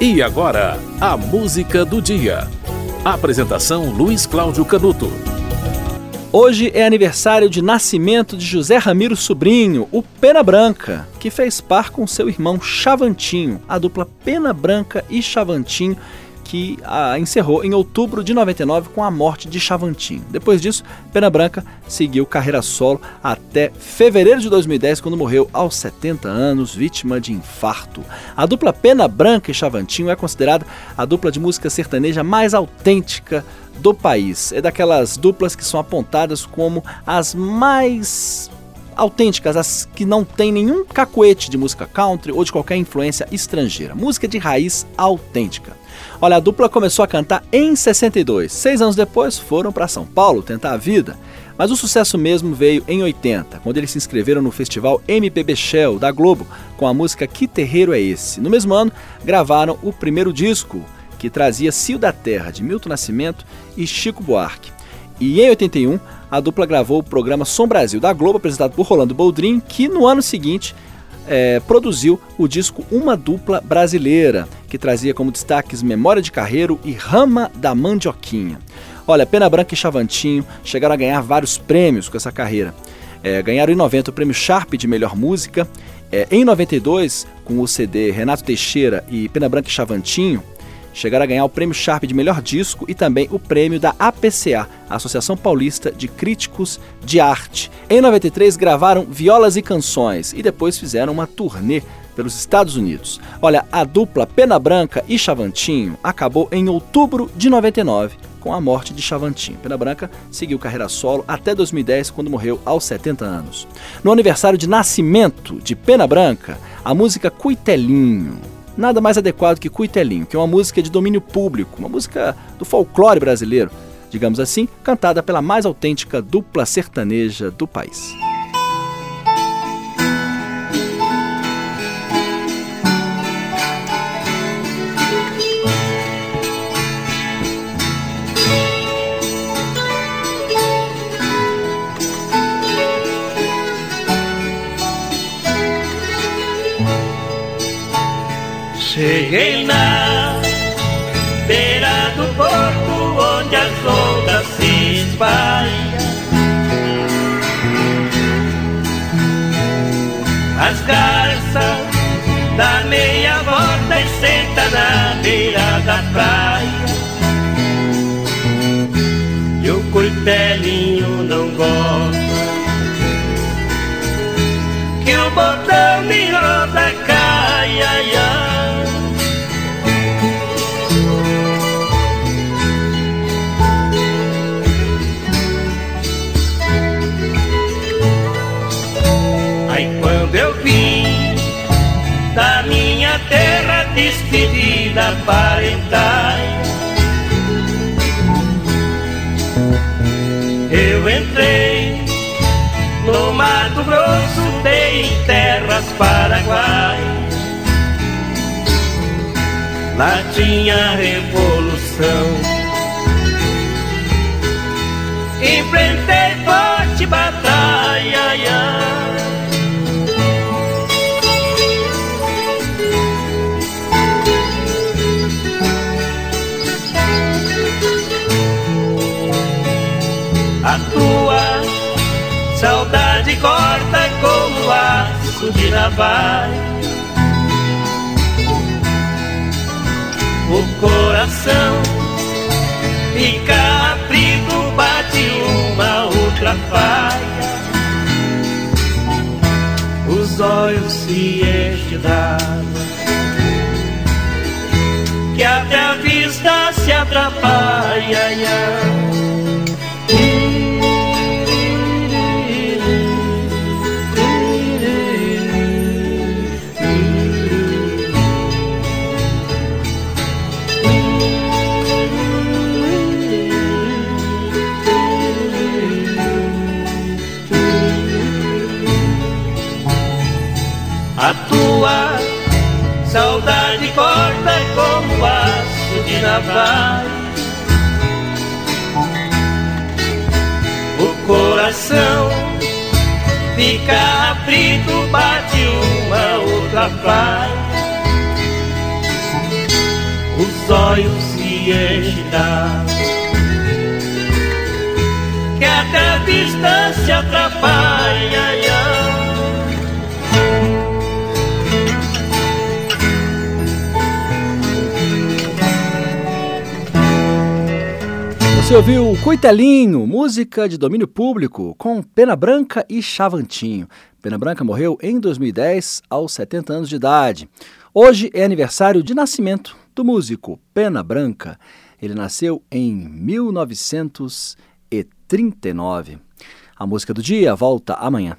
E agora, a música do dia. Apresentação Luiz Cláudio Canuto. Hoje é aniversário de nascimento de José Ramiro Sobrinho, o Pena Branca, que fez par com seu irmão Chavantinho. A dupla Pena Branca e Chavantinho que a encerrou em outubro de 99 com a morte de Chavantinho. Depois disso, Pena Branca seguiu carreira solo até fevereiro de 2010, quando morreu aos 70 anos, vítima de infarto. A dupla Pena Branca e Chavantinho é considerada a dupla de música sertaneja mais autêntica do país. É daquelas duplas que são apontadas como as mais autênticas, as que não têm nenhum cacuete de música country ou de qualquer influência estrangeira. Música de raiz autêntica. Olha, a dupla começou a cantar em 62. Seis anos depois foram para São Paulo tentar a vida. Mas o sucesso mesmo veio em 80, quando eles se inscreveram no festival MPB Shell da Globo com a música Que Terreiro é Esse? No mesmo ano, gravaram o primeiro disco, que trazia Cio da Terra, de Milton Nascimento e Chico Buarque. E em 81, a dupla gravou o programa Som Brasil da Globo, apresentado por Rolando Boldrin, que no ano seguinte é, produziu o disco Uma Dupla Brasileira, que trazia como destaques Memória de Carreiro e Rama da Mandioquinha. Olha, Pena Branca e Chavantinho chegaram a ganhar vários prêmios com essa carreira. É, ganharam em 90 o prêmio Sharp de Melhor Música. É, em 92, com o CD Renato Teixeira e Pena Branca e Chavantinho, chegaram a ganhar o prêmio Sharp de melhor disco e também o prêmio da APCA, Associação Paulista de Críticos de Arte. Em 93 gravaram Violas e Canções e depois fizeram uma turnê pelos Estados Unidos. Olha, a dupla Pena Branca e Chavantinho acabou em outubro de 99 com a morte de Chavantinho. Pena Branca seguiu carreira solo até 2010, quando morreu aos 70 anos. No aniversário de nascimento de Pena Branca, a música Cuitelinho nada mais adequado que Cuitelinho, que é uma música de domínio público, uma música do folclore brasileiro, digamos assim, cantada pela mais autêntica dupla sertaneja do país. Cheguei na beira do porto onde as ondas se espalham. As garças dá meia volta e senta na beira da praia. E o coitelinho não gosta que o botão me roda despedida parentais. Eu entrei no Mato Grosso, dei terras paraguaias. Lá tinha revolução. Tua saudade corta como aço de navalha. O coração fica aflito, bate uma outra falha. Os olhos se enchem de navalha. O coração fica aflito, bate uma outra falha. olhos se está que a distância atrapalha. Você ouviu Coitelinho, música de domínio público, com Pena Branca e Chavantinho. Pena Branca morreu em 2010, aos 70 anos de idade. Hoje é aniversário de nascimento do músico Pena Branca. Ele nasceu em 1939. A música do dia volta amanhã.